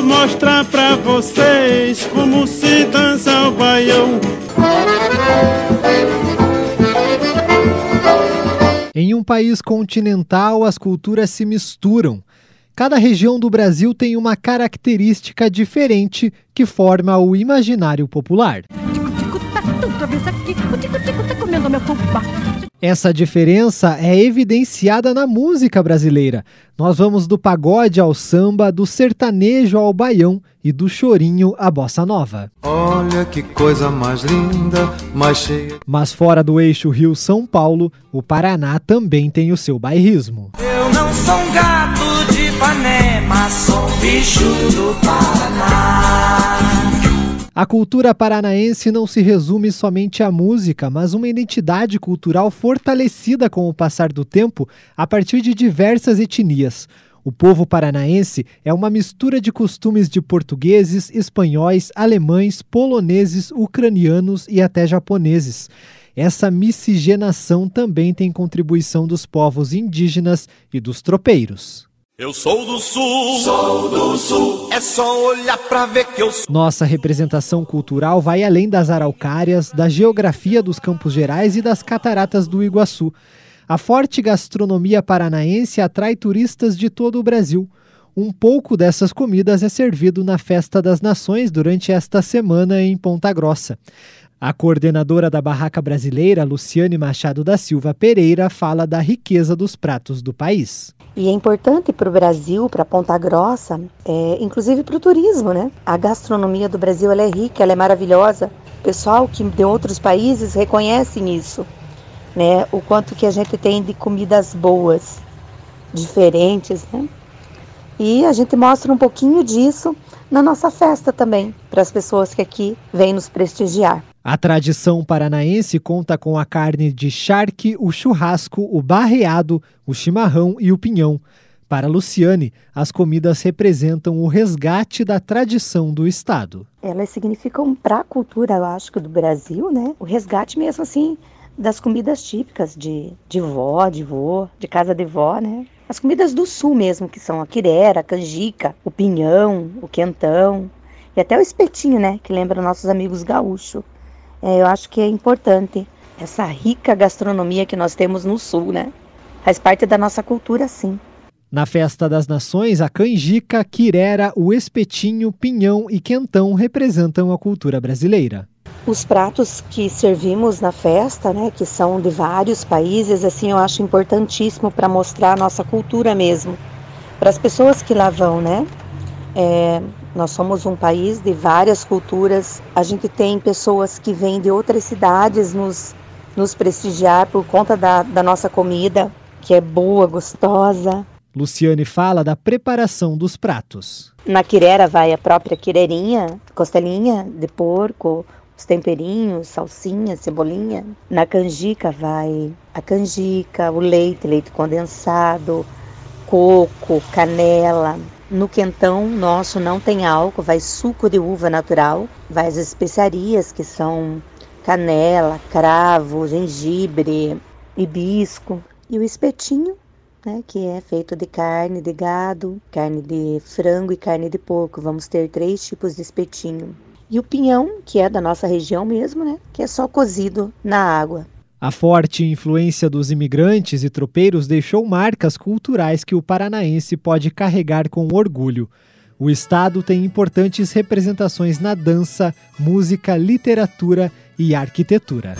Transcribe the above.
vou mostrar pra vocês como se dança o baião. Em um país continental, as culturas se misturam. Cada região do Brasil tem uma característica diferente que forma o imaginário popular. Essa diferença é evidenciada na música brasileira. Nós vamos do pagode ao samba, do sertanejo ao baião e do chorinho à bossa nova. Olha que coisa mais linda, mais cheia. Mas fora do eixo Rio-São Paulo, o Paraná também tem o seu bairrismo. Eu não sou um gato de Ipanema, sou um bicho do Paraná. A cultura paranaense não se resume somente à música, mas uma identidade cultural fortalecida com o passar do tempo a partir de diversas etnias. O povo paranaense é uma mistura de costumes de portugueses, espanhóis, alemães, poloneses, ucranianos e até japoneses. Essa miscigenação também tem contribuição dos povos indígenas e dos tropeiros. Eu sou do sul, sou do sul, é só olhar pra ver que eu sou. Nossa representação cultural vai além das araucárias, da geografia dos Campos Gerais e das cataratas do Iguaçu. A forte gastronomia paranaense atrai turistas de todo o Brasil. Um pouco dessas comidas é servido na Festa das Nações durante esta semana em Ponta Grossa. A coordenadora da Barraca Brasileira, Luciane Machado da Silva Pereira, fala da riqueza dos pratos do país. E é importante para o Brasil, para Ponta Grossa, é, inclusive para o turismo, né? A gastronomia do Brasil é rica, ela é maravilhosa. O pessoal que de outros países reconhecem isso, né? O quanto que a gente tem de comidas boas, diferentes, né? E a gente mostra um pouquinho disso na nossa festa também, para as pessoas que aqui vêm nos prestigiar. A tradição paranaense conta com a carne de charque, o churrasco, o barreado, o chimarrão e o pinhão. Para Luciane, as comidas representam o resgate da tradição do Estado. Elas significam para a cultura, eu acho, do Brasil, né? O resgate mesmo assim das comidas típicas de, de vó, de vô, de casa de vó, né? As comidas do sul mesmo, que são a quirera, a canjica, o pinhão, o quentão e até o espetinho, né? Que lembra nossos amigos gaúchos. É, eu acho que é importante essa rica gastronomia que nós temos no sul, né? Faz parte da nossa cultura, sim. Na Festa das Nações, a canjica, quirera, o espetinho, pinhão e quentão representam a cultura brasileira. Os pratos que servimos na festa, né, que são de vários países, assim, eu acho importantíssimo para mostrar a nossa cultura mesmo. Para as pessoas que lá vão, né? É, nós somos um país de várias culturas. A gente tem pessoas que vêm de outras cidades nos, nos prestigiar por conta da, da nossa comida, que é boa, gostosa. Luciane fala da preparação dos pratos. Na quirera vai a própria quirerinha, costelinha de porco, os temperinhos, salsinha, cebolinha. Na canjica vai a canjica, o leite, leite condensado, coco, canela, no quentão nosso não tem álcool, vai suco de uva natural, vai as especiarias que são canela, cravo, gengibre, hibisco e o espetinho, né, que é feito de carne de gado, carne de frango e carne de porco. Vamos ter três tipos de espetinho. E o pinhão, que é da nossa região mesmo, né, que é só cozido na água. A forte influência dos imigrantes e tropeiros deixou marcas culturais que o paranaense pode carregar com orgulho. O estado tem importantes representações na dança, música, literatura e arquitetura.